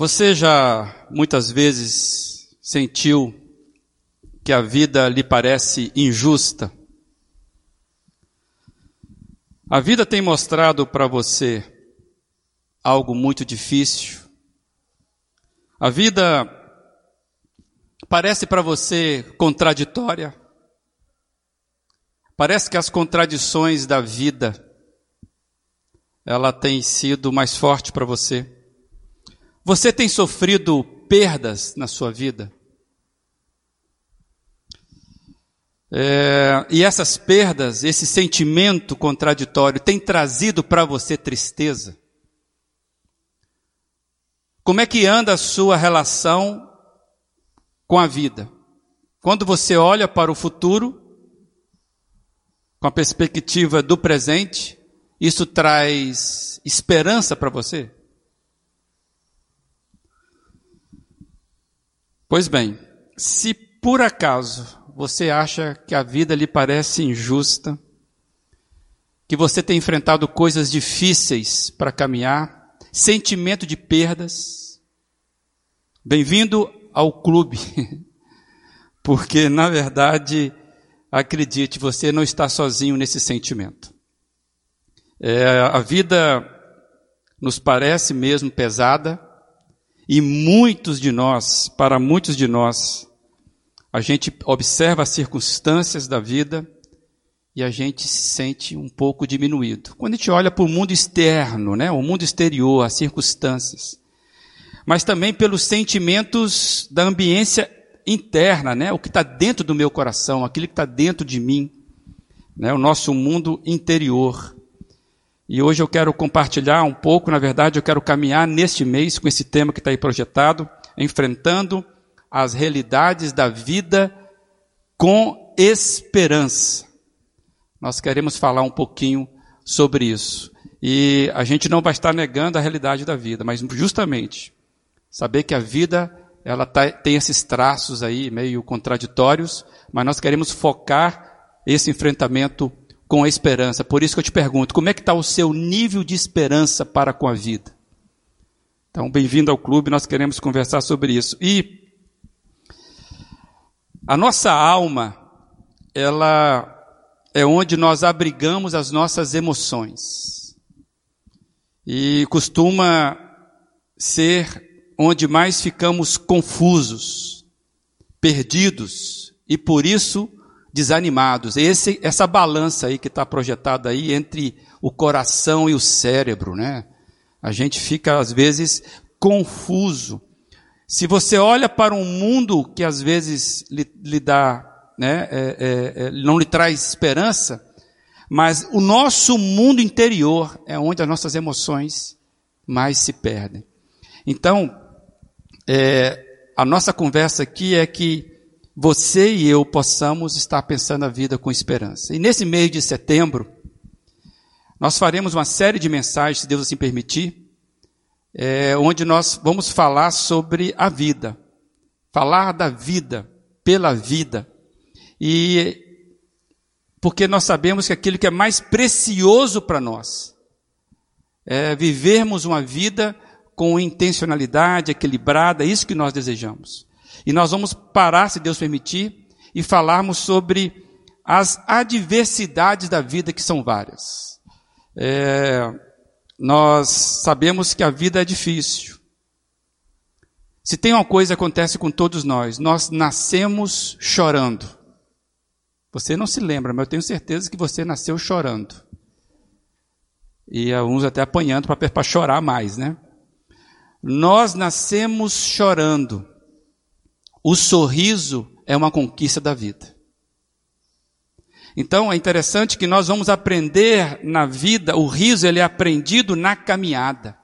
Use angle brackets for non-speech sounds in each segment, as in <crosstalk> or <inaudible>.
Você já muitas vezes sentiu que a vida lhe parece injusta? A vida tem mostrado para você algo muito difícil? A vida parece para você contraditória? Parece que as contradições da vida ela tem sido mais forte para você? Você tem sofrido perdas na sua vida? É, e essas perdas, esse sentimento contraditório, tem trazido para você tristeza? Como é que anda a sua relação com a vida? Quando você olha para o futuro, com a perspectiva do presente, isso traz esperança para você? Pois bem, se por acaso você acha que a vida lhe parece injusta, que você tem enfrentado coisas difíceis para caminhar, sentimento de perdas, bem-vindo ao clube, <laughs> porque na verdade, acredite, você não está sozinho nesse sentimento. É, a vida nos parece mesmo pesada, e muitos de nós, para muitos de nós, a gente observa as circunstâncias da vida e a gente se sente um pouco diminuído. Quando a gente olha para o mundo externo, né, o mundo exterior, as circunstâncias, mas também pelos sentimentos da ambiência interna, né, o que está dentro do meu coração, aquilo que está dentro de mim, né, o nosso mundo interior. E hoje eu quero compartilhar um pouco, na verdade, eu quero caminhar neste mês com esse tema que está aí projetado, enfrentando as realidades da vida com esperança. Nós queremos falar um pouquinho sobre isso. E a gente não vai estar negando a realidade da vida, mas justamente saber que a vida ela tá, tem esses traços aí meio contraditórios, mas nós queremos focar esse enfrentamento com a esperança. Por isso que eu te pergunto, como é que está o seu nível de esperança para com a vida? Então, bem-vindo ao clube, nós queremos conversar sobre isso. E a nossa alma, ela é onde nós abrigamos as nossas emoções. E costuma ser onde mais ficamos confusos, perdidos e por isso desanimados. Esse, essa balança aí que está projetada aí entre o coração e o cérebro, né? A gente fica às vezes confuso. Se você olha para um mundo que às vezes lhe, lhe dá, né, é, é, é, não lhe traz esperança, mas o nosso mundo interior é onde as nossas emoções mais se perdem. Então, é, a nossa conversa aqui é que você e eu possamos estar pensando a vida com esperança. E nesse mês de setembro, nós faremos uma série de mensagens, se Deus assim permitir, é, onde nós vamos falar sobre a vida, falar da vida, pela vida. E porque nós sabemos que aquilo que é mais precioso para nós é vivermos uma vida com intencionalidade equilibrada, é isso que nós desejamos. E nós vamos parar, se Deus permitir, e falarmos sobre as adversidades da vida, que são várias. É, nós sabemos que a vida é difícil. Se tem uma coisa que acontece com todos nós, nós nascemos chorando. Você não se lembra, mas eu tenho certeza que você nasceu chorando. E alguns até apanhando para chorar mais, né? Nós nascemos chorando. O sorriso é uma conquista da vida. Então é interessante que nós vamos aprender na vida, o riso ele é aprendido na caminhada.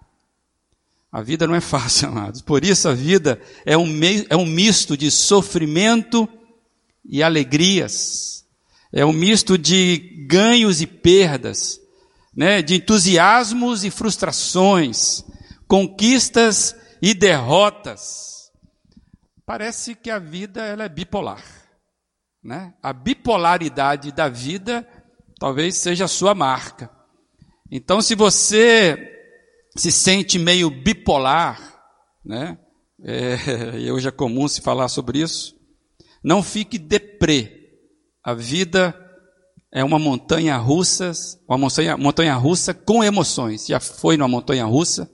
A vida não é fácil, <laughs> amados. Por isso a vida é um, é um misto de sofrimento e alegrias. É um misto de ganhos e perdas, né? de entusiasmos e frustrações, conquistas e derrotas. Parece que a vida ela é bipolar. Né? A bipolaridade da vida talvez seja a sua marca. Então, se você se sente meio bipolar, né? É, e <laughs> hoje é comum se falar sobre isso. Não fique deprê. A vida é uma montanha russa, uma montanha, montanha russa com emoções. Já foi numa montanha russa,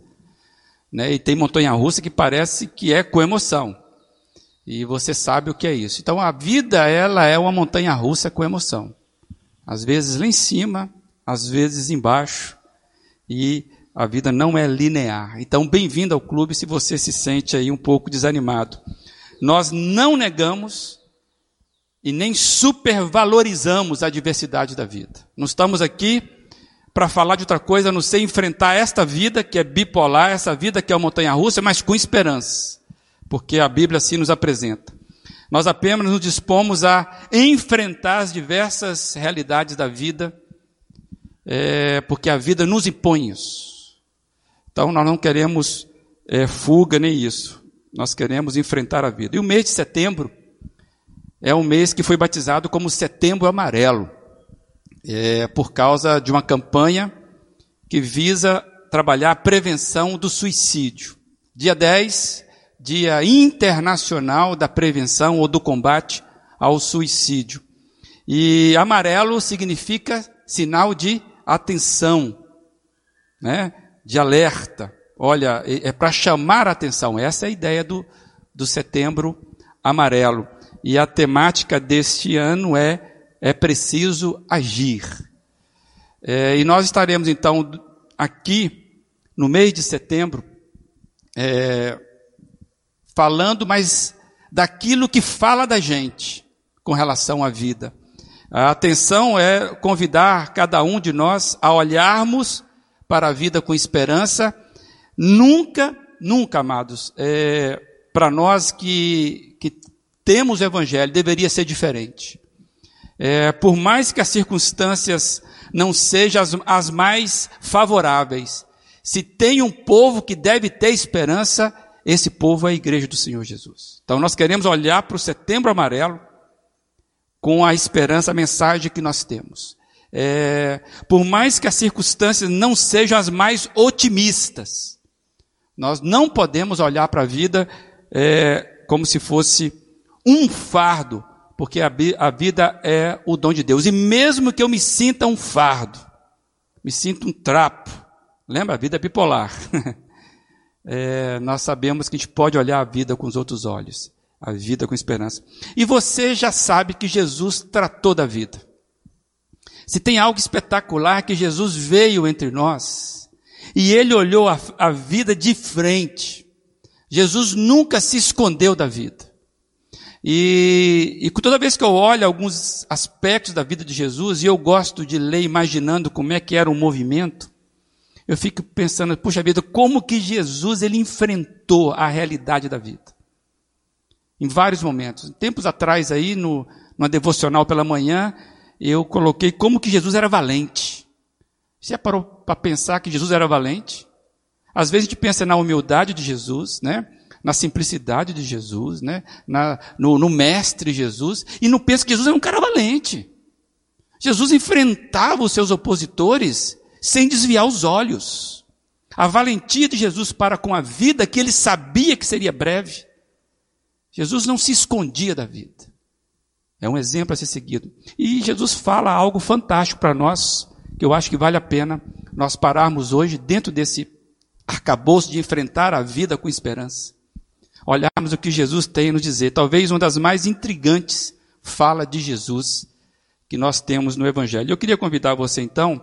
né? E tem montanha russa que parece que é com emoção. E você sabe o que é isso. Então a vida ela é uma montanha russa com emoção. Às vezes lá em cima, às vezes embaixo. E a vida não é linear. Então, bem-vindo ao clube se você se sente aí um pouco desanimado. Nós não negamos e nem supervalorizamos a diversidade da vida. Não estamos aqui para falar de outra coisa, a não ser enfrentar esta vida que é bipolar, essa vida que é uma montanha russa, mas com esperança. Porque a Bíblia assim nos apresenta. Nós apenas nos dispomos a enfrentar as diversas realidades da vida, é, porque a vida nos impõe isso. Então nós não queremos é, fuga nem isso. Nós queremos enfrentar a vida. E o mês de setembro é um mês que foi batizado como Setembro Amarelo, é, por causa de uma campanha que visa trabalhar a prevenção do suicídio. Dia 10 Dia Internacional da Prevenção ou do Combate ao Suicídio. E amarelo significa sinal de atenção, né? de alerta. Olha, é, é para chamar a atenção. Essa é a ideia do, do setembro amarelo. E a temática deste ano é é preciso agir. É, e nós estaremos então aqui no mês de setembro é, falando, mas daquilo que fala da gente com relação à vida. A atenção é convidar cada um de nós a olharmos para a vida com esperança. Nunca, nunca, amados, é, para nós que, que temos o Evangelho, deveria ser diferente. É, por mais que as circunstâncias não sejam as, as mais favoráveis, se tem um povo que deve ter esperança, esse povo é a igreja do Senhor Jesus. Então nós queremos olhar para o setembro amarelo com a esperança, a mensagem que nós temos. É, por mais que as circunstâncias não sejam as mais otimistas, nós não podemos olhar para a vida é, como se fosse um fardo, porque a, a vida é o dom de Deus. E mesmo que eu me sinta um fardo, me sinta um trapo, lembra? A vida é bipolar. <laughs> é, nós sabemos que a gente pode olhar a vida com os outros olhos, a vida com esperança. E você já sabe que Jesus tratou da vida. Se tem algo espetacular que Jesus veio entre nós e ele olhou a, a vida de frente. Jesus nunca se escondeu da vida. E, e, toda vez que eu olho alguns aspectos da vida de Jesus, e eu gosto de ler imaginando como é que era o movimento, eu fico pensando, puxa vida, como que Jesus ele enfrentou a realidade da vida? Em vários momentos. Tempos atrás aí, no, numa devocional pela manhã, eu coloquei como que Jesus era valente. Você já parou para pensar que Jesus era valente? Às vezes a gente pensa na humildade de Jesus, né? Na simplicidade de Jesus, né? Na, no, no mestre Jesus, e não pensa que Jesus era um cara valente. Jesus enfrentava os seus opositores sem desviar os olhos. A valentia de Jesus para com a vida que ele sabia que seria breve. Jesus não se escondia da vida. É um exemplo a ser seguido. E Jesus fala algo fantástico para nós, que eu acho que vale a pena nós pararmos hoje dentro desse arcabouço de enfrentar a vida com esperança. Olharmos o que Jesus tem a nos dizer. Talvez uma das mais intrigantes fala de Jesus que nós temos no Evangelho. Eu queria convidar você então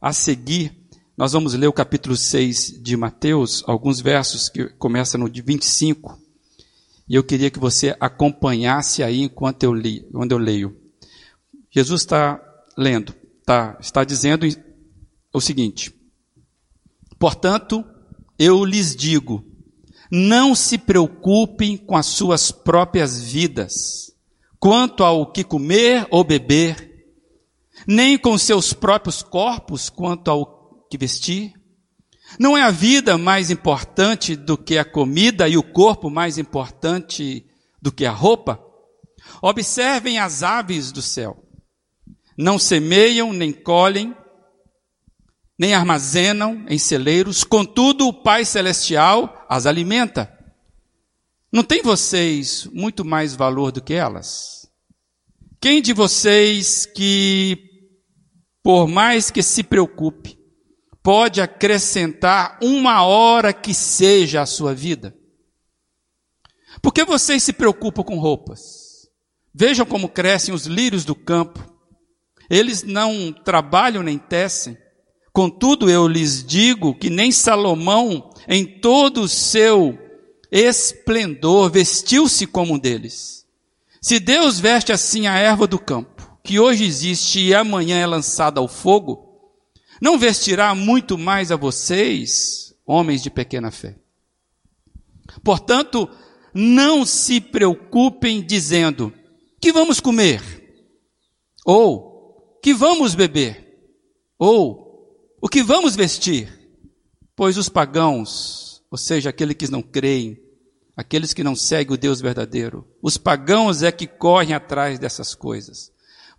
a seguir, nós vamos ler o capítulo 6 de Mateus, alguns versos que começam no de 25. E eu queria que você acompanhasse aí enquanto eu li, quando eu leio. Jesus está lendo, tá, está dizendo o seguinte: Portanto, eu lhes digo, não se preocupem com as suas próprias vidas, quanto ao que comer ou beber, nem com seus próprios corpos quanto ao que vestir? Não é a vida mais importante do que a comida e o corpo mais importante do que a roupa? Observem as aves do céu. Não semeiam, nem colhem, nem armazenam em celeiros, contudo o Pai Celestial as alimenta. Não tem vocês muito mais valor do que elas? Quem de vocês que, por mais que se preocupe, pode acrescentar uma hora que seja à sua vida? Por que vocês se preocupam com roupas? Vejam como crescem os lírios do campo. Eles não trabalham nem tecem. Contudo, eu lhes digo que nem Salomão, em todo o seu esplendor, vestiu-se como um deles. Se Deus veste assim a erva do campo, que hoje existe e amanhã é lançada ao fogo, não vestirá muito mais a vocês, homens de pequena fé. Portanto, não se preocupem dizendo: que vamos comer? Ou que vamos beber? Ou o que vamos vestir? Pois os pagãos, ou seja, aqueles que não creem, aqueles que não seguem o Deus verdadeiro, os pagãos é que correm atrás dessas coisas.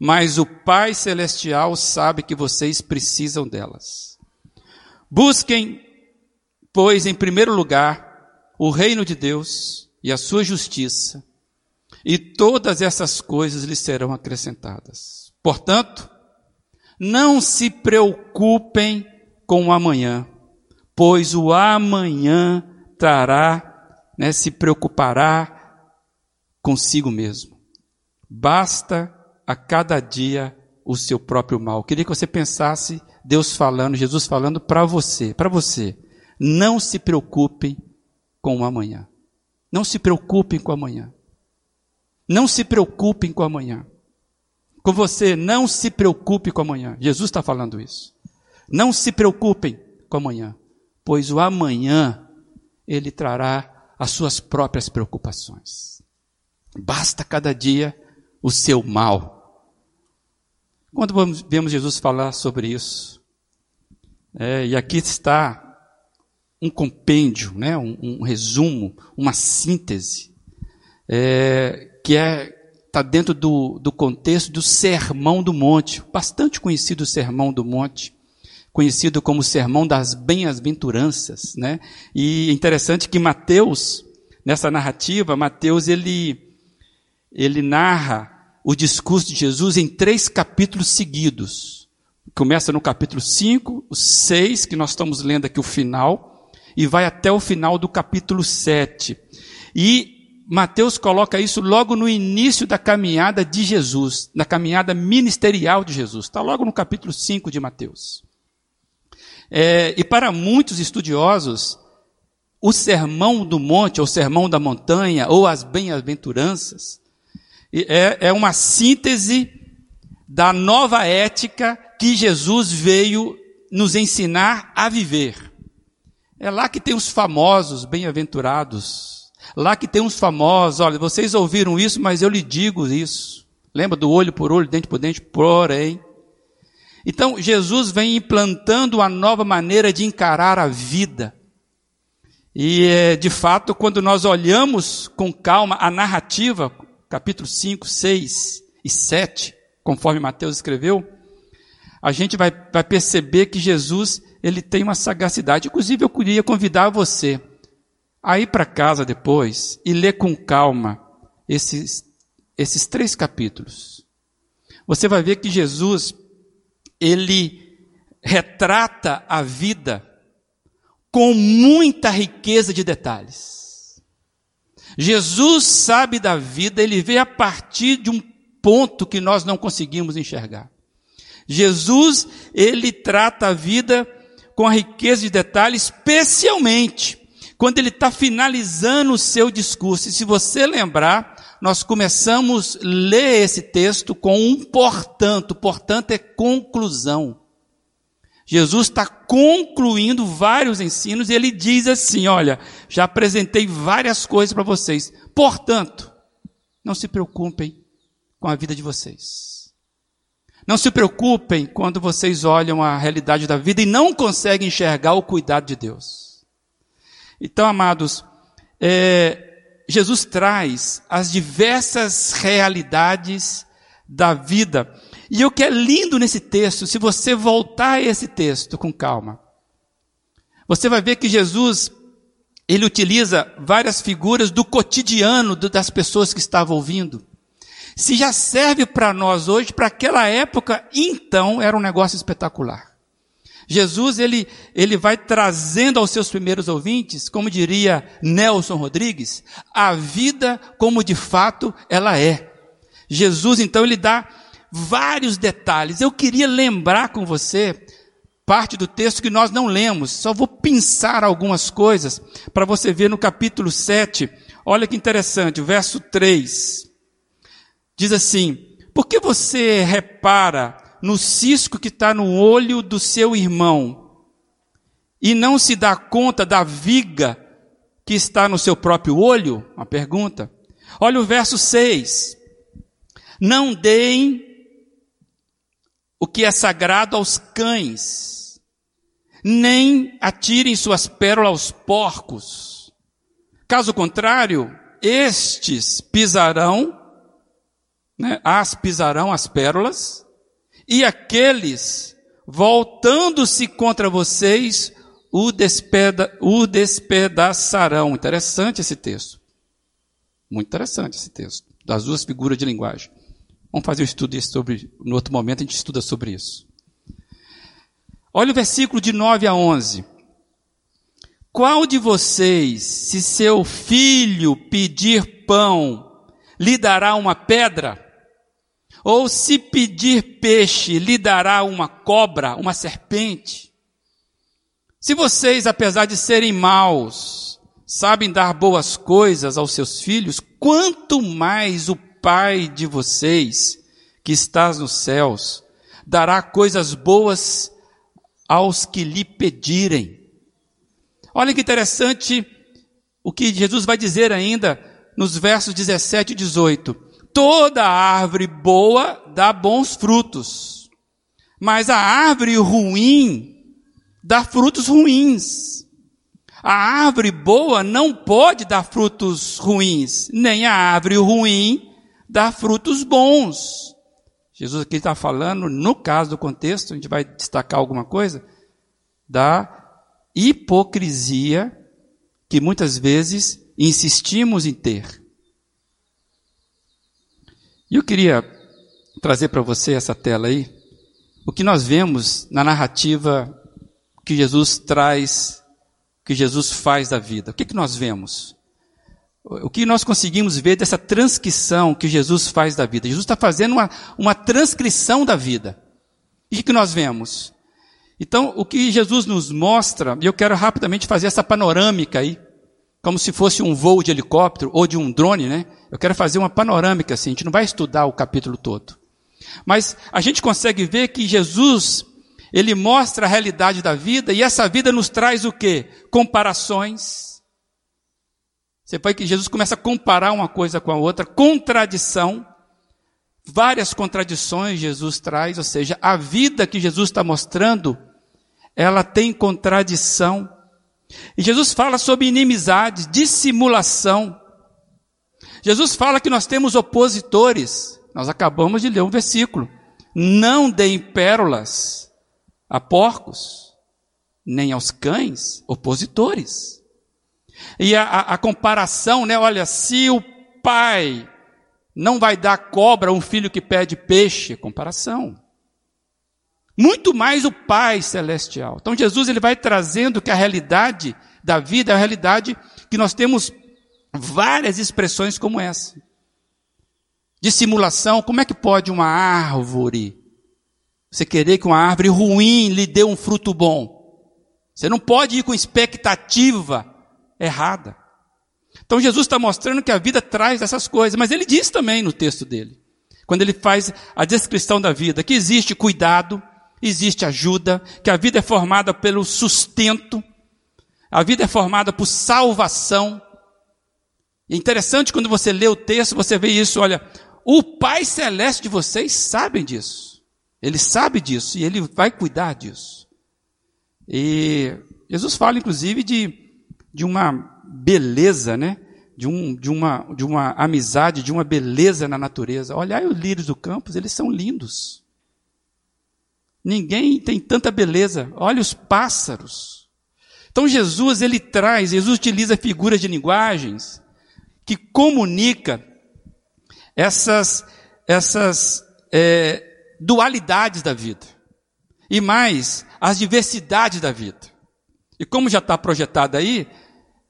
Mas o Pai Celestial sabe que vocês precisam delas. Busquem, pois, em primeiro lugar, o reino de Deus e a sua justiça, e todas essas coisas lhe serão acrescentadas. Portanto, não se preocupem com o amanhã, pois o amanhã trará, né, se preocupará consigo mesmo. Basta a cada dia o seu próprio mal. queria que você pensasse Deus falando, Jesus falando para você, para você. Não se preocupem com o amanhã. Não se preocupem com amanhã. Não se preocupem com amanhã. Com você, não se preocupe com amanhã. Jesus está falando isso. Não se preocupem com amanhã, pois o amanhã ele trará as suas próprias preocupações. Basta cada dia o seu mal. Quando vemos Jesus falar sobre isso, é, e aqui está um compêndio, né, um, um resumo, uma síntese, é, que é está dentro do, do contexto do Sermão do Monte, bastante conhecido o Sermão do Monte, conhecido como Sermão das Bem-aventuranças, né? E é interessante que Mateus, nessa narrativa, Mateus ele ele narra o discurso de Jesus em três capítulos seguidos. Começa no capítulo 5, o 6, que nós estamos lendo aqui o final, e vai até o final do capítulo 7. E Mateus coloca isso logo no início da caminhada de Jesus, na caminhada ministerial de Jesus. Está logo no capítulo 5 de Mateus. É, e para muitos estudiosos, o sermão do monte, ou sermão da montanha, ou as bem-aventuranças, é, é uma síntese da nova ética que Jesus veio nos ensinar a viver. É lá que tem os famosos bem-aventurados. Lá que tem os famosos, olha, vocês ouviram isso, mas eu lhe digo isso. Lembra do olho por olho, dente por dente, porém. Então, Jesus vem implantando uma nova maneira de encarar a vida. E, é, de fato, quando nós olhamos com calma a narrativa, capítulo 5, 6 e 7, conforme Mateus escreveu, a gente vai, vai perceber que Jesus ele tem uma sagacidade. Inclusive, eu queria convidar você a ir para casa depois e ler com calma esses, esses três capítulos. Você vai ver que Jesus, ele retrata a vida com muita riqueza de detalhes. Jesus sabe da vida, ele vê a partir de um ponto que nós não conseguimos enxergar. Jesus, ele trata a vida com a riqueza de detalhes, especialmente quando ele está finalizando o seu discurso. E se você lembrar, nós começamos a ler esse texto com um portanto. Portanto, é conclusão. Jesus está concluindo vários ensinos e ele diz assim: Olha, já apresentei várias coisas para vocês. Portanto, não se preocupem com a vida de vocês. Não se preocupem quando vocês olham a realidade da vida e não conseguem enxergar o cuidado de Deus. Então, amados, é, Jesus traz as diversas realidades da vida. E o que é lindo nesse texto, se você voltar a esse texto com calma, você vai ver que Jesus, ele utiliza várias figuras do cotidiano das pessoas que estavam ouvindo. Se já serve para nós hoje, para aquela época, então era um negócio espetacular. Jesus, ele, ele vai trazendo aos seus primeiros ouvintes, como diria Nelson Rodrigues, a vida como de fato ela é. Jesus, então, ele dá vários detalhes. Eu queria lembrar com você parte do texto que nós não lemos, só vou pensar algumas coisas para você ver no capítulo 7. Olha que interessante, o verso 3. Diz assim: Por que você repara no cisco que está no olho do seu irmão e não se dá conta da viga que está no seu próprio olho? Uma pergunta. Olha o verso 6. Não deem o que é sagrado aos cães, nem atirem suas pérolas aos porcos. Caso contrário, estes pisarão, né, as pisarão as pérolas, e aqueles, voltando-se contra vocês, o, despeda, o despedaçarão. Interessante esse texto. Muito interessante esse texto, das duas figuras de linguagem. Vamos fazer um estudo sobre, no outro momento a gente estuda sobre isso. Olha o versículo de 9 a 11. Qual de vocês, se seu filho pedir pão, lhe dará uma pedra? Ou se pedir peixe, lhe dará uma cobra, uma serpente? Se vocês, apesar de serem maus, sabem dar boas coisas aos seus filhos, quanto mais o Pai de vocês, que estás nos céus, dará coisas boas aos que lhe pedirem. Olha que interessante o que Jesus vai dizer ainda nos versos 17 e 18 toda árvore boa dá bons frutos, mas a árvore ruim dá frutos ruins. A árvore boa não pode dar frutos ruins, nem a árvore ruim dá frutos bons. Jesus aqui está falando, no caso do contexto, a gente vai destacar alguma coisa, da hipocrisia que muitas vezes insistimos em ter. E eu queria trazer para você essa tela aí, o que nós vemos na narrativa que Jesus traz, que Jesus faz da vida. O que, que nós vemos? O que nós conseguimos ver dessa transcrição que Jesus faz da vida? Jesus está fazendo uma, uma transcrição da vida. E o que, nós vemos? Então, o que Jesus nos mostra, e eu quero rapidamente fazer essa panorâmica aí, como se fosse um voo de helicóptero ou de um drone, né? Eu quero fazer uma panorâmica assim, a gente não vai estudar o capítulo todo. Mas a gente consegue ver que Jesus, ele mostra a realidade da vida e essa vida nos traz o quê? Comparações. Você pode que Jesus começa a comparar uma coisa com a outra, contradição. Várias contradições Jesus traz, ou seja, a vida que Jesus está mostrando, ela tem contradição. E Jesus fala sobre inimizade, dissimulação. Jesus fala que nós temos opositores. Nós acabamos de ler um versículo. Não deem pérolas a porcos, nem aos cães, opositores. E a, a, a comparação, né? Olha, se o pai não vai dar cobra a um filho que pede peixe, comparação. Muito mais o Pai celestial. Então Jesus ele vai trazendo que a realidade da vida é a realidade que nós temos várias expressões como essa. De simulação, como é que pode uma árvore você querer que uma árvore ruim lhe dê um fruto bom? Você não pode ir com expectativa errada. Então Jesus está mostrando que a vida traz essas coisas, mas ele diz também no texto dele, quando ele faz a descrição da vida, que existe cuidado, existe ajuda, que a vida é formada pelo sustento, a vida é formada por salvação, é interessante quando você lê o texto, você vê isso, olha, o Pai Celeste de vocês sabe disso. Ele sabe disso e ele vai cuidar disso. E Jesus fala, inclusive, de, de uma beleza, né? De, um, de, uma, de uma amizade, de uma beleza na natureza. Olhai os lírios do campo, eles são lindos. Ninguém tem tanta beleza. Olha os pássaros. Então Jesus ele traz, Jesus utiliza figuras de linguagens que comunica essas essas é, dualidades da vida e mais as diversidades da vida. E como já está projetado aí,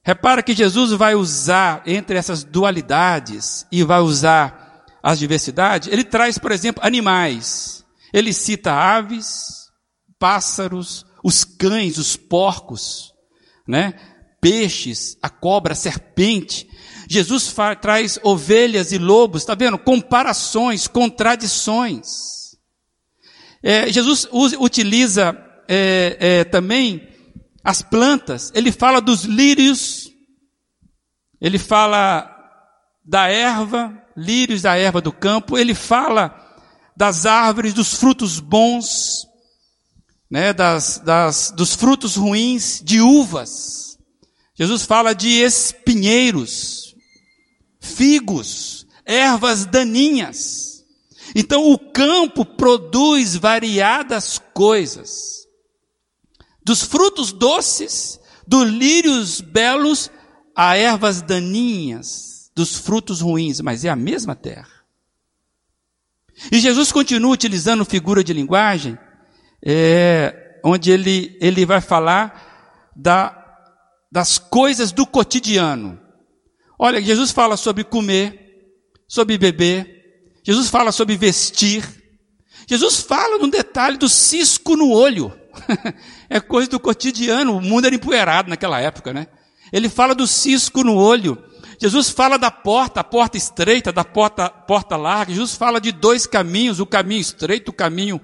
repara que Jesus vai usar entre essas dualidades e vai usar as diversidades. Ele traz, por exemplo, animais. Ele cita aves, pássaros, os cães, os porcos, né? Peixes, a cobra, a serpente. Jesus traz ovelhas e lobos, está vendo? Comparações, contradições. É, Jesus utiliza é, é, também as plantas, ele fala dos lírios, ele fala da erva, lírios da erva do campo, ele fala das árvores, dos frutos bons, né, das, das, dos frutos ruins, de uvas. Jesus fala de espinheiros, figos, ervas daninhas. Então o campo produz variadas coisas. Dos frutos doces, dos lírios belos, a ervas daninhas, dos frutos ruins, mas é a mesma terra. E Jesus continua utilizando figura de linguagem é, onde ele, ele vai falar da, das coisas do cotidiano. Olha, Jesus fala sobre comer, sobre beber, Jesus fala sobre vestir, Jesus fala no detalhe do cisco no olho. <laughs> é coisa do cotidiano, o mundo era empoeirado naquela época, né? Ele fala do cisco no olho. Jesus fala da porta, a porta estreita, da porta, porta larga. Jesus fala de dois caminhos, o caminho estreito, o caminho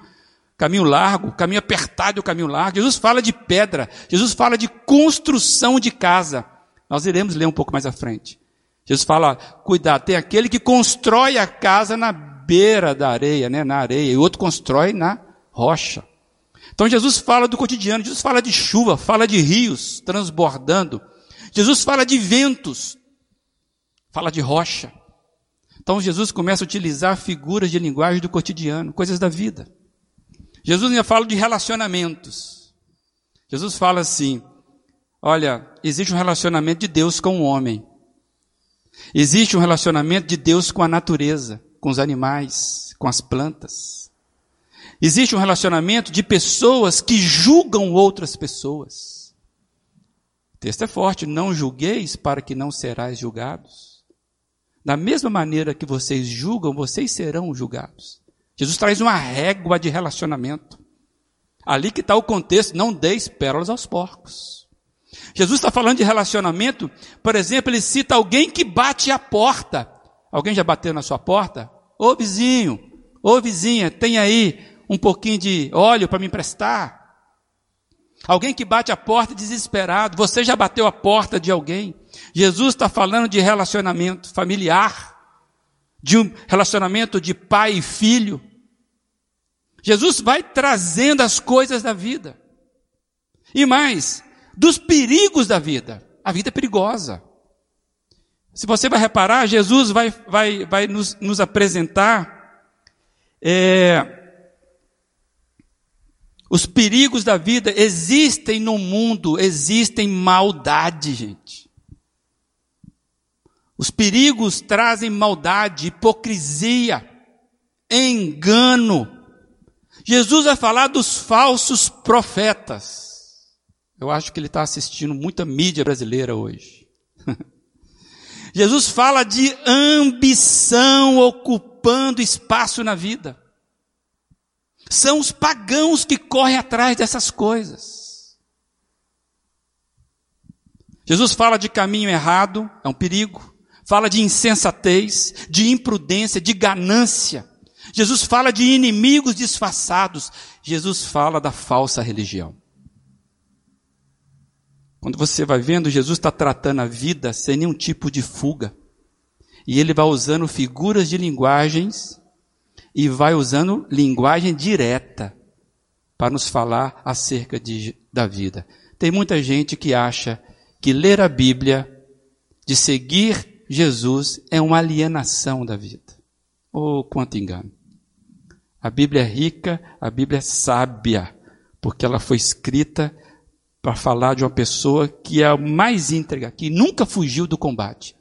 caminho largo, caminho apertado e o caminho largo. Jesus fala de pedra, Jesus fala de construção de casa. Nós iremos ler um pouco mais à frente. Jesus fala, cuidado, tem aquele que constrói a casa na beira da areia, né, na areia, e o outro constrói na rocha. Então Jesus fala do cotidiano, Jesus fala de chuva, fala de rios transbordando. Jesus fala de ventos, fala de rocha. Então Jesus começa a utilizar figuras de linguagem do cotidiano, coisas da vida. Jesus ainda fala de relacionamentos. Jesus fala assim: olha, existe um relacionamento de Deus com o homem. Existe um relacionamento de Deus com a natureza, com os animais, com as plantas. Existe um relacionamento de pessoas que julgam outras pessoas. O texto é forte: não julgueis para que não serás julgados. Da mesma maneira que vocês julgam, vocês serão julgados. Jesus traz uma régua de relacionamento. Ali que está o contexto, não deis pérolas aos porcos. Jesus está falando de relacionamento, por exemplo, ele cita alguém que bate a porta. Alguém já bateu na sua porta? Ô vizinho, ô vizinha, tem aí um pouquinho de óleo para me emprestar? Alguém que bate a porta desesperado. Você já bateu a porta de alguém? Jesus está falando de relacionamento familiar, de um relacionamento de pai e filho. Jesus vai trazendo as coisas da vida. E mais, dos perigos da vida. A vida é perigosa. Se você vai reparar, Jesus vai, vai, vai nos, nos apresentar é, os perigos da vida. Existem no mundo, existem maldade, gente. Os perigos trazem maldade, hipocrisia, engano, Jesus vai falar dos falsos profetas. Eu acho que ele está assistindo muita mídia brasileira hoje. <laughs> Jesus fala de ambição ocupando espaço na vida. São os pagãos que correm atrás dessas coisas. Jesus fala de caminho errado, é um perigo. Fala de insensatez, de imprudência, de ganância. Jesus fala de inimigos disfarçados. Jesus fala da falsa religião. Quando você vai vendo, Jesus está tratando a vida sem nenhum tipo de fuga. E ele vai usando figuras de linguagens e vai usando linguagem direta para nos falar acerca de, da vida. Tem muita gente que acha que ler a Bíblia, de seguir Jesus, é uma alienação da vida. Oh, quanto engano. A Bíblia é rica, a Bíblia é sábia, porque ela foi escrita para falar de uma pessoa que é a mais íntegra, que nunca fugiu do combate,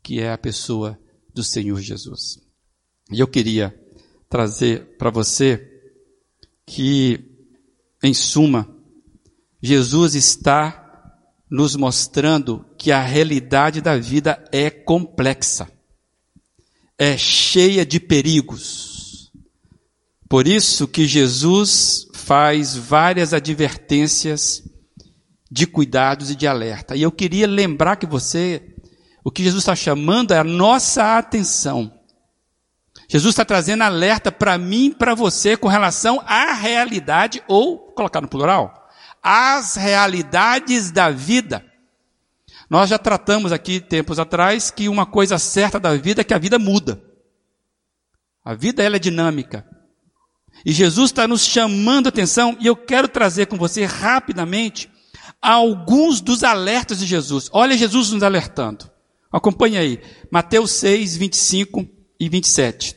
que é a pessoa do Senhor Jesus. E eu queria trazer para você que, em suma, Jesus está nos mostrando que a realidade da vida é complexa, é cheia de perigos. Por isso que Jesus faz várias advertências de cuidados e de alerta. E eu queria lembrar que você, o que Jesus está chamando é a nossa atenção. Jesus está trazendo alerta para mim para você com relação à realidade, ou, colocar no plural, as realidades da vida. Nós já tratamos aqui tempos atrás que uma coisa certa da vida é que a vida muda. A vida ela é dinâmica. E Jesus está nos chamando a atenção e eu quero trazer com você rapidamente alguns dos alertas de Jesus. Olha Jesus nos alertando. Acompanhe aí. Mateus 6, 25 e 27.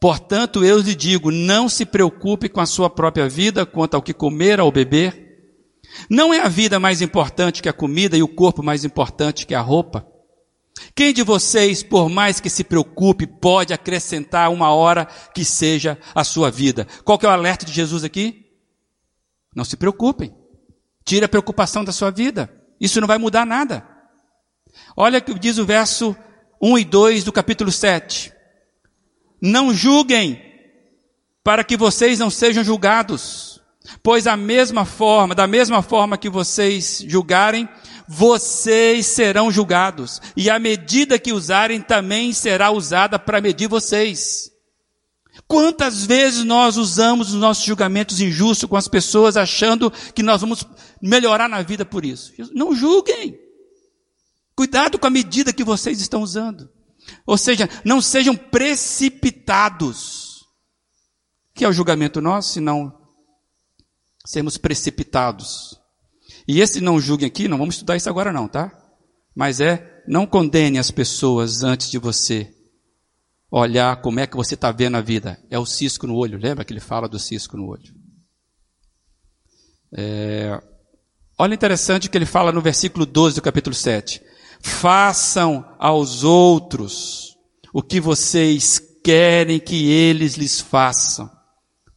Portanto, eu lhe digo, não se preocupe com a sua própria vida quanto ao que comer ou beber. Não é a vida mais importante que a comida e o corpo mais importante que a roupa. Quem de vocês, por mais que se preocupe, pode acrescentar uma hora que seja a sua vida? Qual que é o alerta de Jesus aqui? Não se preocupem. Tire a preocupação da sua vida. Isso não vai mudar nada. Olha o que diz o verso 1 e 2 do capítulo 7. Não julguem, para que vocês não sejam julgados. Pois a mesma forma, da mesma forma que vocês julgarem, vocês serão julgados. E a medida que usarem também será usada para medir vocês. Quantas vezes nós usamos os nossos julgamentos injustos com as pessoas achando que nós vamos melhorar na vida por isso? Não julguem. Cuidado com a medida que vocês estão usando. Ou seja, não sejam precipitados. Que é o julgamento nosso, senão sermos precipitados. E esse não julguem aqui, não vamos estudar isso agora não, tá? Mas é, não condene as pessoas antes de você olhar como é que você está vendo a vida. É o cisco no olho, lembra que ele fala do cisco no olho? É, olha interessante que ele fala no versículo 12 do capítulo 7. Façam aos outros o que vocês querem que eles lhes façam,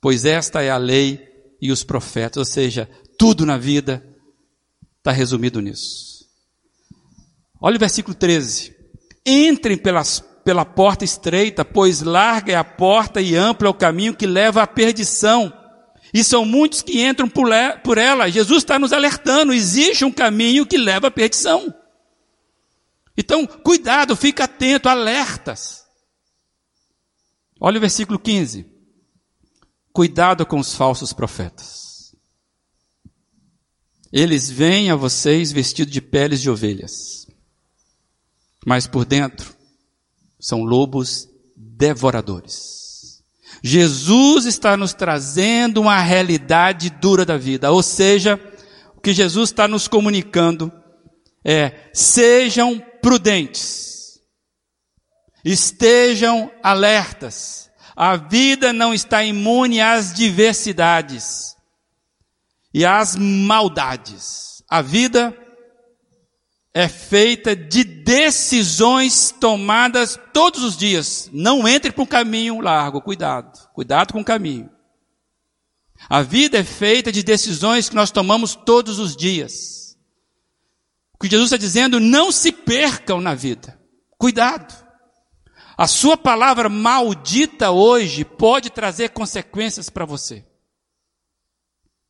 pois esta é a lei e os profetas, ou seja, tudo na vida está resumido nisso. Olha o versículo 13. Entrem pelas, pela porta estreita, pois larga é a porta e amplo é o caminho que leva à perdição. E são muitos que entram por, ela. Jesus está nos alertando: existe um caminho que leva à perdição. Então, cuidado, fica atento, alertas. Olha o versículo 15. Cuidado com os falsos profetas. Eles vêm a vocês vestidos de peles de ovelhas, mas por dentro são lobos devoradores. Jesus está nos trazendo uma realidade dura da vida, ou seja, o que Jesus está nos comunicando é: sejam prudentes, estejam alertas. A vida não está imune às diversidades e às maldades. A vida é feita de decisões tomadas todos os dias. Não entre para um caminho largo, cuidado. Cuidado com o caminho. A vida é feita de decisões que nós tomamos todos os dias. O que Jesus está dizendo, não se percam na vida. Cuidado. A sua palavra maldita hoje pode trazer consequências para você.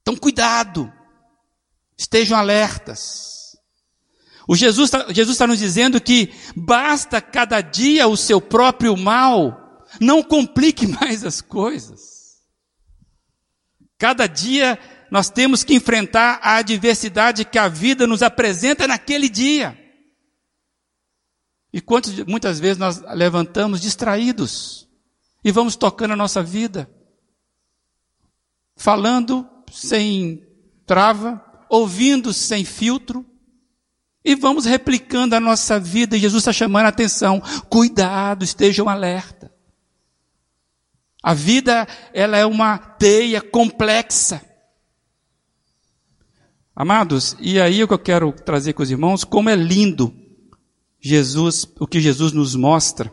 Então, cuidado. Estejam alertas. O Jesus, tá, Jesus está nos dizendo que basta cada dia o seu próprio mal. Não complique <laughs> mais as coisas. Cada dia nós temos que enfrentar a adversidade que a vida nos apresenta naquele dia. E quantas, muitas vezes nós levantamos distraídos e vamos tocando a nossa vida, falando sem trava, ouvindo sem filtro, e vamos replicando a nossa vida, e Jesus está chamando a atenção, cuidado, estejam alerta. A vida, ela é uma teia complexa. Amados, e aí o que eu quero trazer com os irmãos, como é lindo Jesus, o que Jesus nos mostra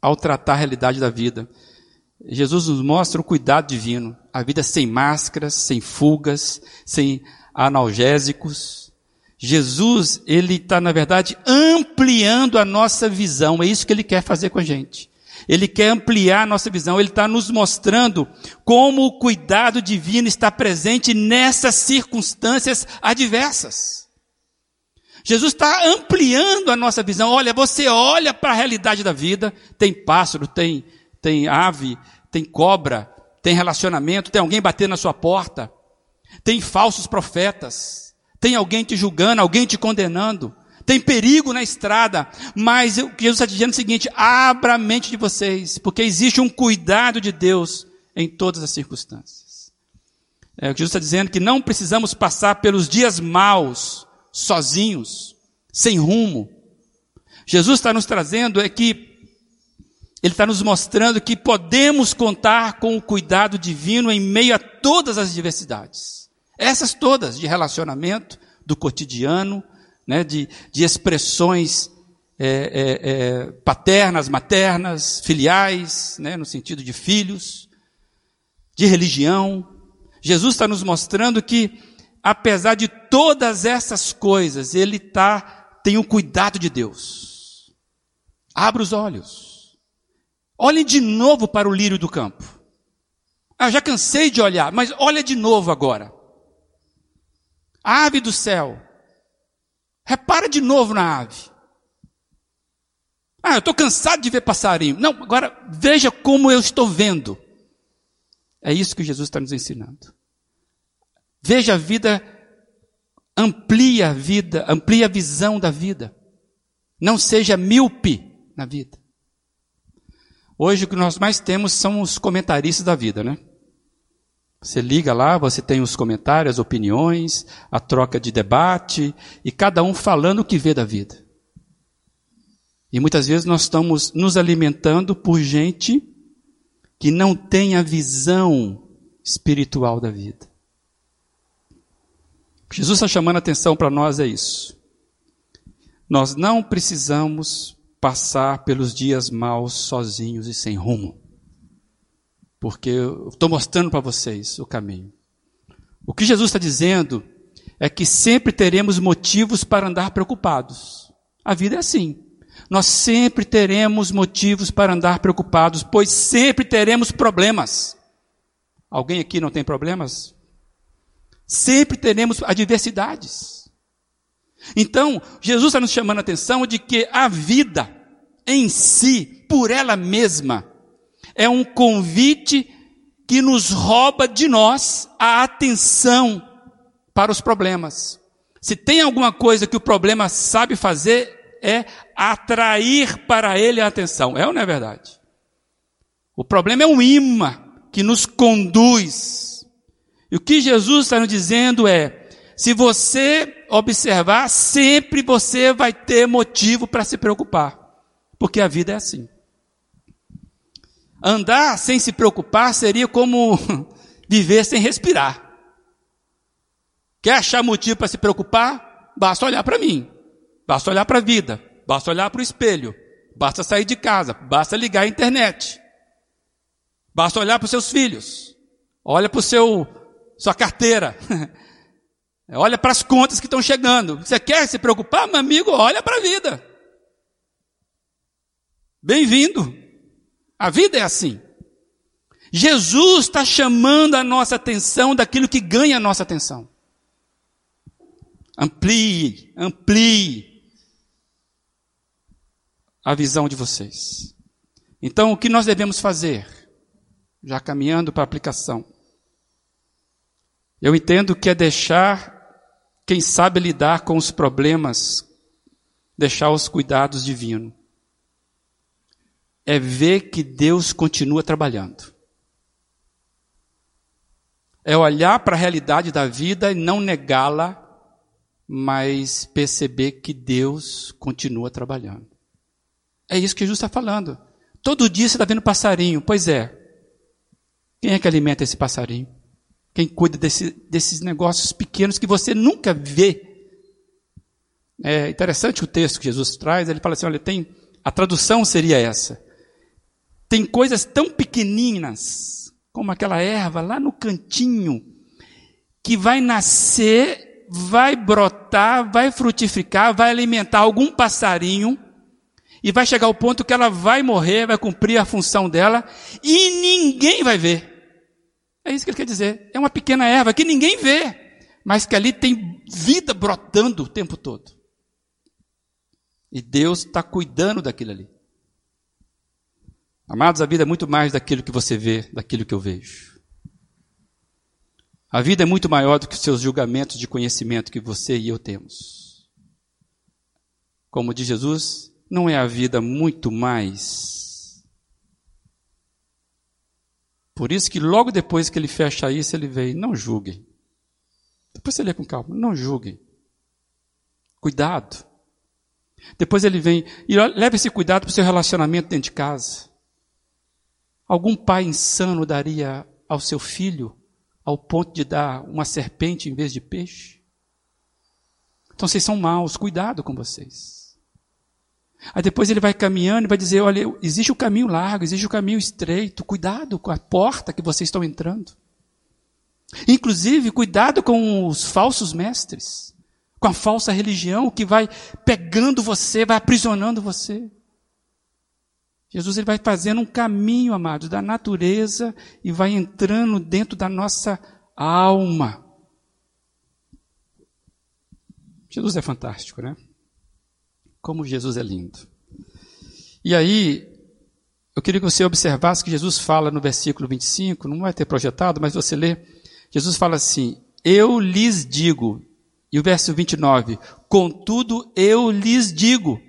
ao tratar a realidade da vida. Jesus nos mostra o cuidado divino, a vida sem máscaras, sem fugas, sem analgésicos. Jesus, ele está, na verdade, ampliando a nossa visão, é isso que ele quer fazer com a gente. Ele quer ampliar nossa visão, ele está nos mostrando como o cuidado divino está presente nessas circunstâncias adversas. Jesus está ampliando a nossa visão. Olha, você olha para a realidade da vida, tem pássaro, tem, tem ave, tem cobra, tem relacionamento, tem alguém batendo na sua porta, tem falsos profetas, tem alguém te julgando, alguém te condenando, tem perigo na estrada, mas o que Jesus está dizendo o seguinte: abra a mente de vocês, porque existe um cuidado de Deus em todas as circunstâncias. É, o que Jesus está dizendo é que não precisamos passar pelos dias maus, sozinhos, sem rumo. Jesus está nos trazendo é que ele está nos mostrando que podemos contar com o cuidado divino em meio a todas as diversidades. Essas todas, de relacionamento, do cotidiano, né, de, de expressões é, é, é, paternas, maternas, filiais, né, no sentido de filhos, de religião. Jesus está nos mostrando que, apesar de todas essas coisas, ele tá, tem o cuidado de Deus. Abra os olhos. Olhem de novo para o lírio do campo. Ah, já cansei de olhar, mas olha de novo agora. A ave do céu, Repara de novo na ave. Ah, eu estou cansado de ver passarinho. Não, agora veja como eu estou vendo. É isso que Jesus está nos ensinando. Veja a vida, amplia a vida, amplia a visão da vida. Não seja míope na vida. Hoje o que nós mais temos são os comentaristas da vida, né? Você liga lá, você tem os comentários, as opiniões, a troca de debate, e cada um falando o que vê da vida. E muitas vezes nós estamos nos alimentando por gente que não tem a visão espiritual da vida. Jesus está chamando a atenção para nós é isso. Nós não precisamos passar pelos dias maus sozinhos e sem rumo porque eu estou mostrando para vocês o caminho. O que Jesus está dizendo é que sempre teremos motivos para andar preocupados. A vida é assim. Nós sempre teremos motivos para andar preocupados, pois sempre teremos problemas. Alguém aqui não tem problemas? Sempre teremos adversidades. Então, Jesus está nos chamando a atenção de que a vida em si, por ela mesma, é um convite que nos rouba de nós a atenção para os problemas. Se tem alguma coisa que o problema sabe fazer, é atrair para ele a atenção. É ou não é verdade? O problema é um imã que nos conduz. E o que Jesus está nos dizendo é: se você observar, sempre você vai ter motivo para se preocupar. Porque a vida é assim. Andar sem se preocupar seria como <laughs> viver sem respirar. Quer achar motivo para se preocupar? Basta olhar para mim. Basta olhar para a vida. Basta olhar para o espelho. Basta sair de casa. Basta ligar a internet. Basta olhar para os seus filhos. Olha para o seu sua carteira. <laughs> olha para as contas que estão chegando. Você quer se preocupar, meu amigo? Olha para a vida. Bem-vindo. A vida é assim. Jesus está chamando a nossa atenção daquilo que ganha a nossa atenção. Amplie, amplie a visão de vocês. Então, o que nós devemos fazer? Já caminhando para a aplicação. Eu entendo que é deixar quem sabe lidar com os problemas, deixar os cuidados divinos é ver que Deus continua trabalhando. É olhar para a realidade da vida e não negá-la, mas perceber que Deus continua trabalhando. É isso que Jesus está falando. Todo dia você está vendo passarinho. Pois é. Quem é que alimenta esse passarinho? Quem cuida desse, desses negócios pequenos que você nunca vê. É interessante o texto que Jesus traz, ele fala assim, olha, tem, a tradução seria essa. Tem coisas tão pequeninas, como aquela erva lá no cantinho, que vai nascer, vai brotar, vai frutificar, vai alimentar algum passarinho, e vai chegar ao ponto que ela vai morrer, vai cumprir a função dela, e ninguém vai ver. É isso que ele quer dizer. É uma pequena erva que ninguém vê, mas que ali tem vida brotando o tempo todo. E Deus está cuidando daquilo ali. Amados, a vida é muito mais daquilo que você vê, daquilo que eu vejo. A vida é muito maior do que os seus julgamentos de conhecimento que você e eu temos. Como diz Jesus, não é a vida muito mais. Por isso que logo depois que ele fecha isso, ele vem, não julguem. Depois você lê com calma, não julguem. Cuidado. Depois ele vem e leva esse cuidado para o seu relacionamento dentro de casa. Algum pai insano daria ao seu filho ao ponto de dar uma serpente em vez de peixe? Então vocês são maus, cuidado com vocês. Aí depois ele vai caminhando e vai dizer: olha, existe o caminho largo, existe o caminho estreito, cuidado com a porta que vocês estão entrando. Inclusive, cuidado com os falsos mestres, com a falsa religião que vai pegando você, vai aprisionando você. Jesus ele vai fazendo um caminho, amados, da natureza e vai entrando dentro da nossa alma. Jesus é fantástico, né? Como Jesus é lindo. E aí, eu queria que você observasse que Jesus fala no versículo 25, não vai ter projetado, mas você lê. Jesus fala assim: Eu lhes digo. E o verso 29, contudo eu lhes digo.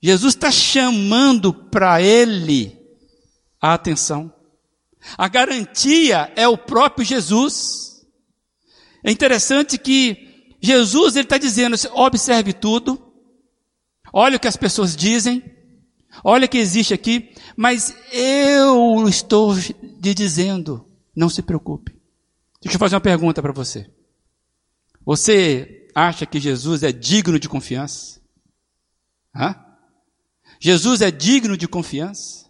Jesus está chamando para ele a atenção. A garantia é o próprio Jesus. É interessante que Jesus ele está dizendo: assim, observe tudo, olha o que as pessoas dizem, olha o que existe aqui, mas eu estou lhe dizendo, não se preocupe. Deixa eu fazer uma pergunta para você. Você acha que Jesus é digno de confiança? Hã? Jesus é digno de confiança?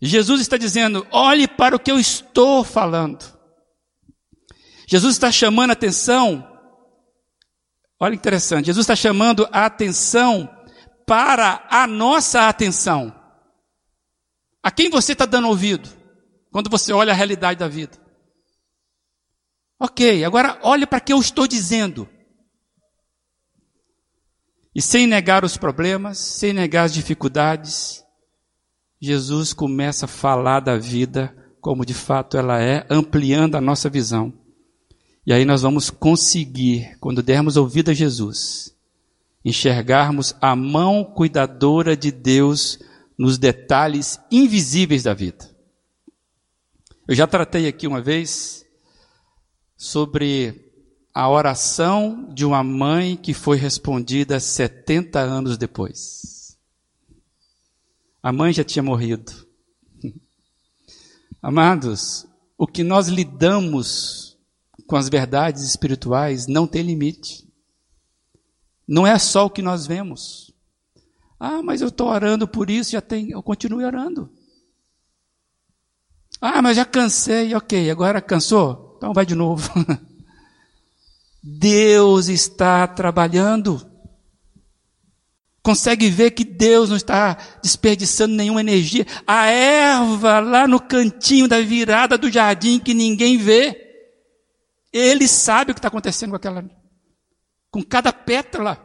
Jesus está dizendo: olhe para o que eu estou falando. Jesus está chamando a atenção. Olha interessante, Jesus está chamando a atenção para a nossa atenção. A quem você está dando ouvido quando você olha a realidade da vida? Ok, agora olhe para o que eu estou dizendo. E sem negar os problemas, sem negar as dificuldades, Jesus começa a falar da vida como de fato ela é, ampliando a nossa visão. E aí nós vamos conseguir, quando dermos ouvido a Jesus, enxergarmos a mão cuidadora de Deus nos detalhes invisíveis da vida. Eu já tratei aqui uma vez sobre a oração de uma mãe que foi respondida 70 anos depois. A mãe já tinha morrido. <laughs> Amados, o que nós lidamos com as verdades espirituais não tem limite. Não é só o que nós vemos. Ah, mas eu estou orando por isso, já tem, eu continuo orando. Ah, mas já cansei, ok, agora cansou? Então vai de novo. <laughs> Deus está trabalhando. Consegue ver que Deus não está desperdiçando nenhuma energia. A erva lá no cantinho da virada do jardim que ninguém vê. Ele sabe o que está acontecendo com aquela, com cada pétala.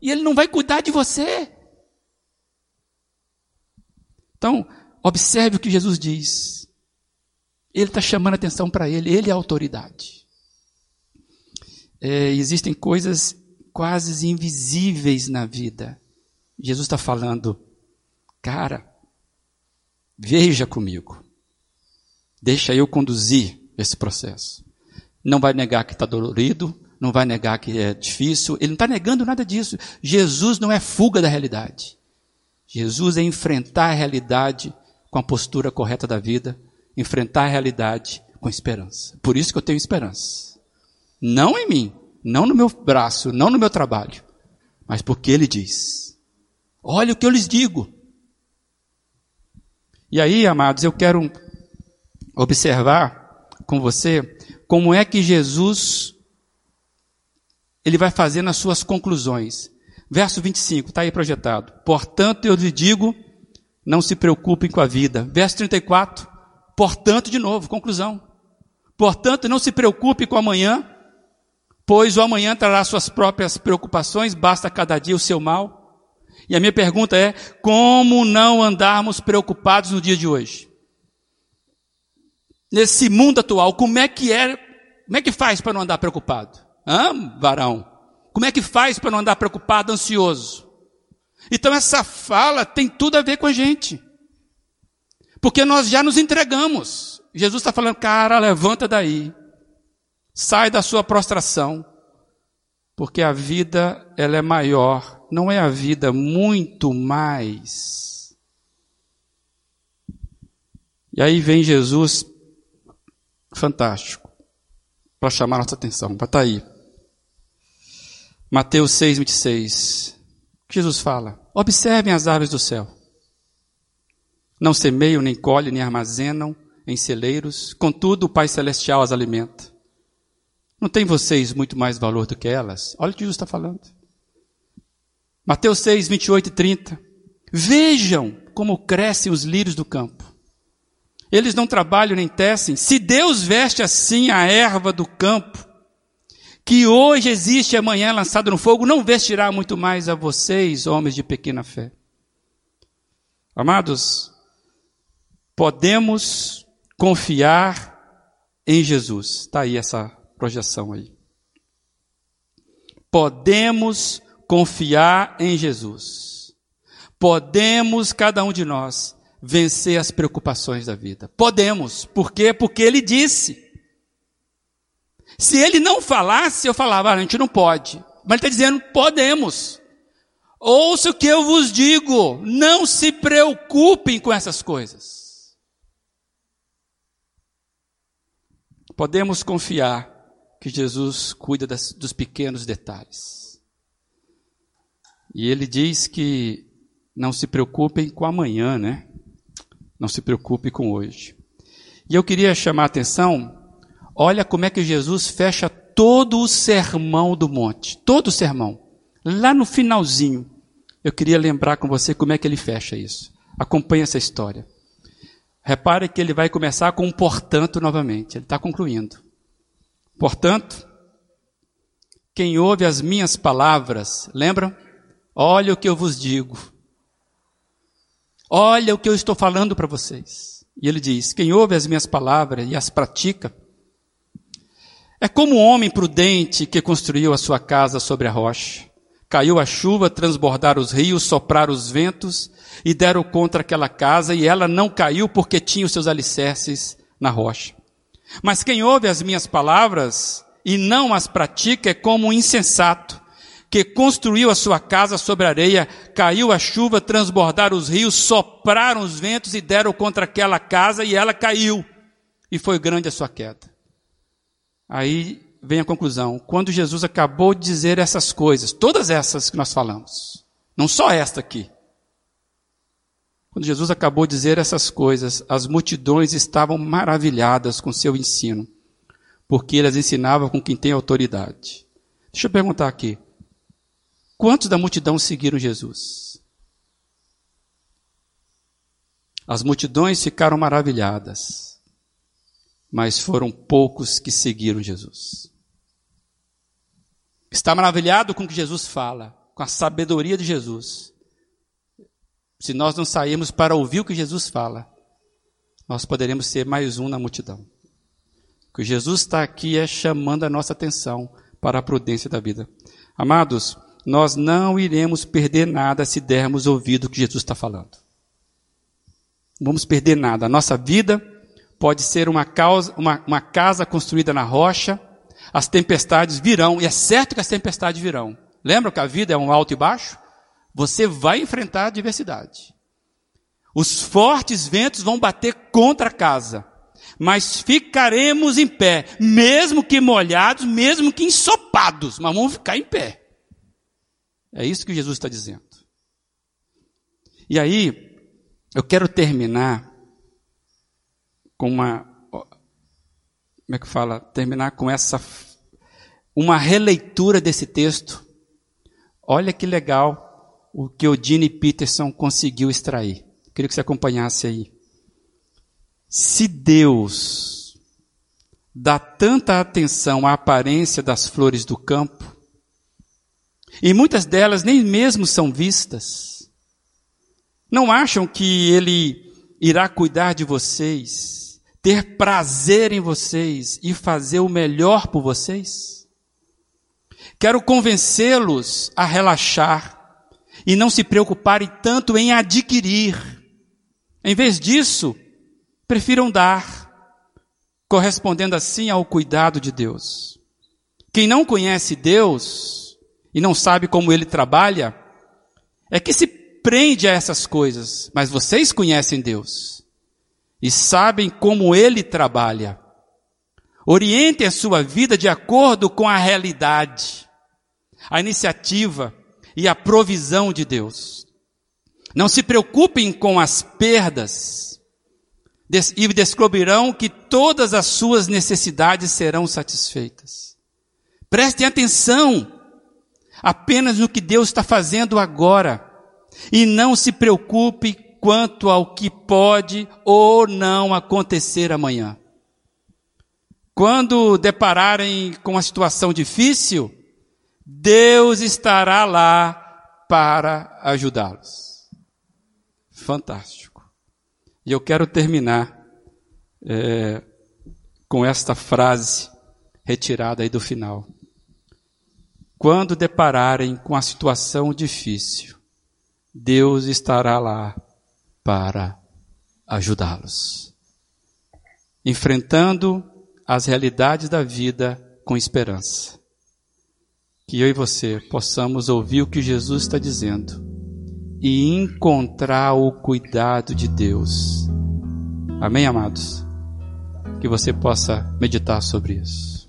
E ele não vai cuidar de você. Então, observe o que Jesus diz. Ele está chamando atenção para ele. Ele é autoridade é, existem coisas quase invisíveis na vida. Jesus está falando, cara, veja comigo. Deixa eu conduzir esse processo. Não vai negar que está dolorido, não vai negar que é difícil. Ele não está negando nada disso. Jesus não é fuga da realidade. Jesus é enfrentar a realidade com a postura correta da vida enfrentar a realidade com esperança. Por isso que eu tenho esperança. Não em mim, não no meu braço, não no meu trabalho, mas porque Ele diz: Olha o que eu lhes digo. E aí, amados, eu quero observar com você como é que Jesus ele vai fazer nas suas conclusões. Verso 25, está aí projetado. Portanto, eu lhe digo, não se preocupem com a vida. Verso 34, portanto, de novo, conclusão. Portanto, não se preocupe com amanhã, pois o amanhã trará suas próprias preocupações, basta cada dia o seu mal. E a minha pergunta é: como não andarmos preocupados no dia de hoje? Nesse mundo atual, como é que é, como é que faz para não andar preocupado? Hã, varão? Como é que faz para não andar preocupado, ansioso? Então essa fala tem tudo a ver com a gente. Porque nós já nos entregamos. Jesus está falando, cara, levanta daí. Sai da sua prostração. Porque a vida, ela é maior. Não é a vida muito mais. E aí vem Jesus, fantástico, para chamar nossa atenção. Vai estar tá aí. Mateus 6, 26. Jesus fala: Observem as aves do céu. Não semeiam, nem colhem, nem armazenam em celeiros, contudo o Pai Celestial as alimenta. Não tem vocês muito mais valor do que elas? Olha o que Jesus está falando. Mateus 6, 28 e 30. Vejam como crescem os lírios do campo. Eles não trabalham nem tecem. Se Deus veste assim a erva do campo, que hoje existe e amanhã é lançado no fogo, não vestirá muito mais a vocês, homens de pequena fé. Amados, podemos confiar em Jesus. Está aí essa projeção aí. Podemos confiar em Jesus. Podemos, cada um de nós, vencer as preocupações da vida. Podemos. Por quê? Porque ele disse. Se ele não falasse, eu falava, ah, a gente não pode. Mas ele está dizendo, podemos. Ouça o que eu vos digo, não se preocupem com essas coisas. Podemos confiar que Jesus cuida das, dos pequenos detalhes. E ele diz que não se preocupem com amanhã, né? Não se preocupe com hoje. E eu queria chamar a atenção Olha como é que Jesus fecha todo o sermão do monte, todo o sermão. Lá no finalzinho, eu queria lembrar com você como é que ele fecha isso. Acompanhe essa história. Repare que ele vai começar com um portanto novamente. Ele está concluindo. Portanto, quem ouve as minhas palavras, lembram? Olha o que eu vos digo. Olha o que eu estou falando para vocês. E ele diz: quem ouve as minhas palavras e as pratica, é como um homem prudente que construiu a sua casa sobre a rocha. Caiu a chuva, transbordaram os rios, sopraram os ventos e deram contra aquela casa, e ela não caiu porque tinha os seus alicerces na rocha. Mas quem ouve as minhas palavras e não as pratica é como um insensato, que construiu a sua casa sobre areia, caiu a chuva, transbordaram os rios, sopraram os ventos e deram contra aquela casa, e ela caiu, e foi grande a sua queda. Aí vem a conclusão. Quando Jesus acabou de dizer essas coisas, todas essas que nós falamos, não só esta aqui. Quando Jesus acabou de dizer essas coisas, as multidões estavam maravilhadas com seu ensino, porque ele as ensinava com quem tem autoridade. Deixa eu perguntar aqui. Quantos da multidão seguiram Jesus? As multidões ficaram maravilhadas mas foram poucos que seguiram Jesus. Está maravilhado com o que Jesus fala, com a sabedoria de Jesus. Se nós não sairmos para ouvir o que Jesus fala, nós poderemos ser mais um na multidão. O que Jesus está aqui é chamando a nossa atenção para a prudência da vida. Amados, nós não iremos perder nada se dermos ouvido o que Jesus está falando. Não vamos perder nada. A nossa vida pode ser uma, causa, uma, uma casa construída na rocha, as tempestades virão, e é certo que as tempestades virão. Lembra que a vida é um alto e baixo? Você vai enfrentar a adversidade. Os fortes ventos vão bater contra a casa, mas ficaremos em pé, mesmo que molhados, mesmo que ensopados, mas vamos ficar em pé. É isso que Jesus está dizendo. E aí, eu quero terminar com uma. Como é que fala? Terminar com essa. Uma releitura desse texto. Olha que legal o que o Dini Peterson conseguiu extrair. Queria que você acompanhasse aí. Se Deus dá tanta atenção à aparência das flores do campo, e muitas delas nem mesmo são vistas, não acham que Ele irá cuidar de vocês, ter prazer em vocês e fazer o melhor por vocês? Quero convencê-los a relaxar e não se preocuparem tanto em adquirir. Em vez disso, prefiram dar, correspondendo assim ao cuidado de Deus. Quem não conhece Deus e não sabe como ele trabalha, é que se prende a essas coisas, mas vocês conhecem Deus e sabem como ele trabalha. Orientem a sua vida de acordo com a realidade, a iniciativa e a provisão de Deus. Não se preocupem com as perdas, e descobrirão que todas as suas necessidades serão satisfeitas. Prestem atenção apenas no que Deus está fazendo agora e não se preocupe quanto ao que pode ou não acontecer amanhã. Quando depararem com uma situação difícil, Deus estará lá para ajudá-los. Fantástico. E eu quero terminar é, com esta frase retirada aí do final. Quando depararem com a situação difícil, Deus estará lá para ajudá-los. Enfrentando as realidades da vida com esperança. Que eu e você possamos ouvir o que Jesus está dizendo e encontrar o cuidado de Deus. Amém, amados? Que você possa meditar sobre isso.